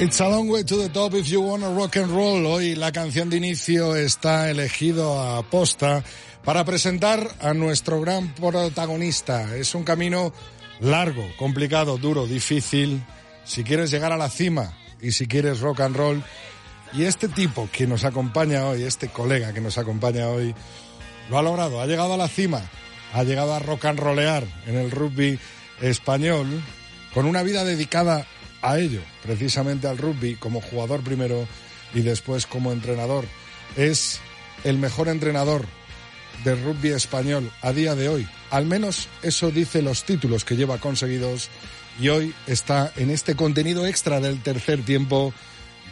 It's a long way to the top if you wanna rock and roll. Hoy la canción de inicio está elegido a posta para presentar a nuestro gran protagonista. Es un camino largo, complicado, duro, difícil. Si quieres llegar a la cima y si quieres rock and roll. Y este tipo que nos acompaña hoy, este colega que nos acompaña hoy, lo ha logrado, ha llegado a la cima, ha llegado a rock and rollear en el rugby español con una vida dedicada a ello, precisamente al rugby, como jugador primero y después como entrenador. Es el mejor entrenador del rugby español a día de hoy. Al menos eso dice los títulos que lleva conseguidos y hoy está en este contenido extra del tercer tiempo.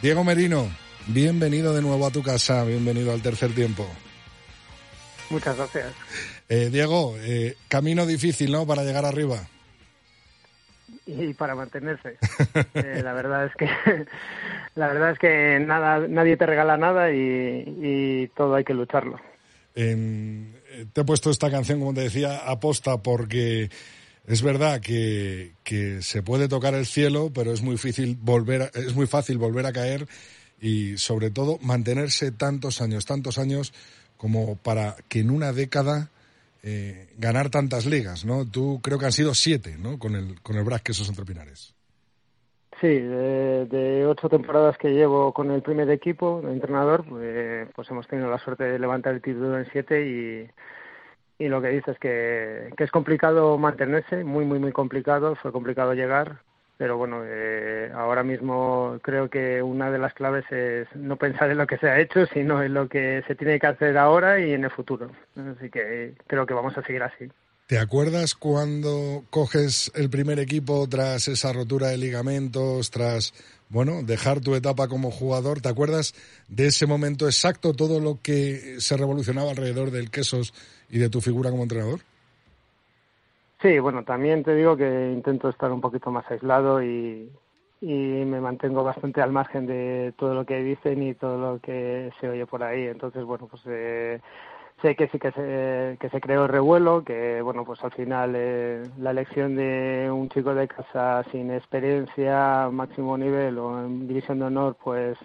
Diego Merino, bienvenido de nuevo a tu casa, bienvenido al tercer tiempo. Muchas gracias. Eh, Diego, eh, camino difícil, ¿no? Para llegar arriba y para mantenerse. Eh, la verdad es que la verdad es que nada, nadie te regala nada y, todo hay que lucharlo. te he puesto esta canción, como te decía, aposta porque es verdad que, que, se puede tocar el cielo, pero es muy difícil volver, es muy fácil volver a caer y sobre todo mantenerse tantos años, tantos años como para que en una década eh, ganar tantas ligas, ¿no? Tú creo que han sido siete, ¿no? Con el, con el Quesos Entre Pinares. Sí, de, ocho temporadas que llevo con el primer equipo de entrenador, pues, pues, hemos tenido la suerte de levantar el título en siete y, y lo que dices es que, que es complicado mantenerse, muy, muy, muy complicado, fue complicado llegar, pero bueno, eh, ahora mismo creo que una de las claves es no pensar en lo que se ha hecho, sino en lo que se tiene que hacer ahora y en el futuro. Así que creo que vamos a seguir así. ¿Te acuerdas cuando coges el primer equipo tras esa rotura de ligamentos, tras, bueno, dejar tu etapa como jugador? ¿Te acuerdas de ese momento exacto, todo lo que se revolucionaba alrededor del Quesos y de tu figura como entrenador? Sí, bueno, también te digo que intento estar un poquito más aislado y, y me mantengo bastante al margen de todo lo que dicen y todo lo que se oye por ahí. Entonces, bueno, pues eh, sé que sí que se, que se creó revuelo, que bueno, pues al final eh, la elección de un chico de casa sin experiencia, máximo nivel o en división de honor, pues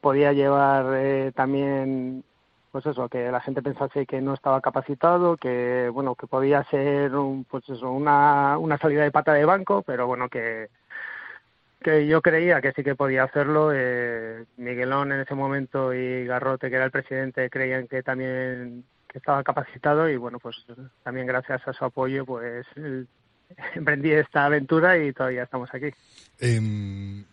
podía llevar eh, también pues eso, que la gente pensase que no estaba capacitado, que bueno, que podía ser un, pues eso, una, una salida de pata de banco, pero bueno, que, que yo creía que sí que podía hacerlo. Eh, Miguelón en ese momento y Garrote, que era el presidente, creían que también que estaba capacitado y bueno, pues también gracias a su apoyo, pues emprendí esta aventura y todavía estamos aquí. Em,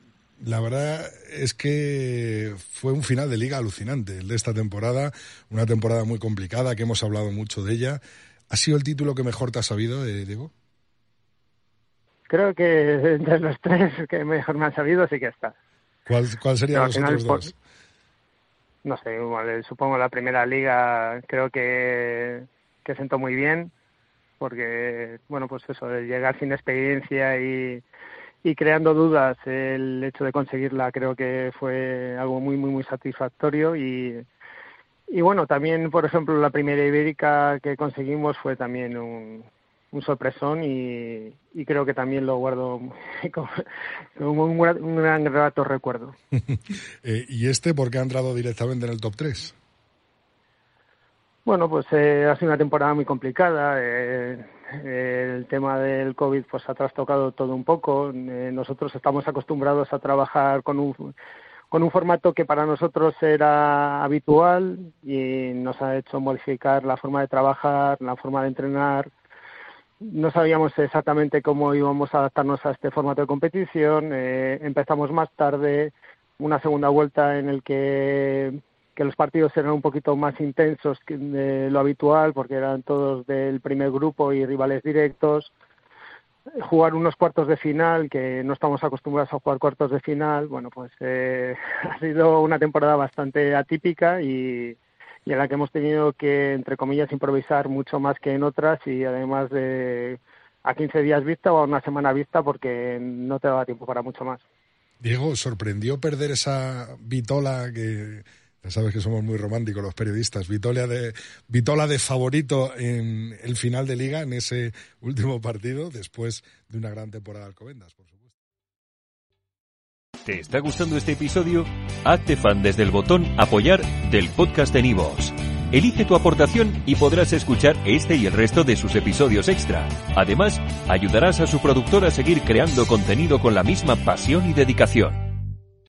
la verdad es que fue un final de liga alucinante el de esta temporada, una temporada muy complicada que hemos hablado mucho de ella. ¿Ha sido el título que mejor te ha sabido, eh, Diego? Creo que de los tres que mejor me han sabido sí que está. ¿Cuál, cuál sería los otros dos? No sé, supongo la primera liga creo que, que sentó muy bien, porque, bueno, pues eso, de llegar sin experiencia y y creando dudas el hecho de conseguirla creo que fue algo muy muy muy satisfactorio y y bueno también por ejemplo la primera ibérica que conseguimos fue también un, un sorpresón y, y, creo que también lo guardo como, un, un, gran rato recuerdo. Eh, ¿Y este por qué ha entrado directamente en el top 3? Bueno, pues eh, ha sido una temporada muy complicada. Eh, el tema del COVID pues ha trastocado todo un poco. Eh, nosotros estamos acostumbrados a trabajar con un con un formato que para nosotros era habitual y nos ha hecho modificar la forma de trabajar, la forma de entrenar. No sabíamos exactamente cómo íbamos a adaptarnos a este formato de competición. Eh, empezamos más tarde una segunda vuelta en el que que los partidos eran un poquito más intensos que de lo habitual porque eran todos del primer grupo y rivales directos jugar unos cuartos de final que no estamos acostumbrados a jugar cuartos de final bueno pues eh, ha sido una temporada bastante atípica y, y en la que hemos tenido que entre comillas improvisar mucho más que en otras y además de a 15 días vista o a una semana vista porque no te daba tiempo para mucho más. Diego, ¿sorprendió perder esa vitola que ya sabes que somos muy románticos los periodistas. Vitola de, Vitola de favorito en el final de liga, en ese último partido, después de una gran temporada de Alcobendas, por supuesto. ¿Te está gustando este episodio? Hazte fan desde el botón Apoyar del podcast de Nivos. Elige tu aportación y podrás escuchar este y el resto de sus episodios extra. Además, ayudarás a su productor a seguir creando contenido con la misma pasión y dedicación.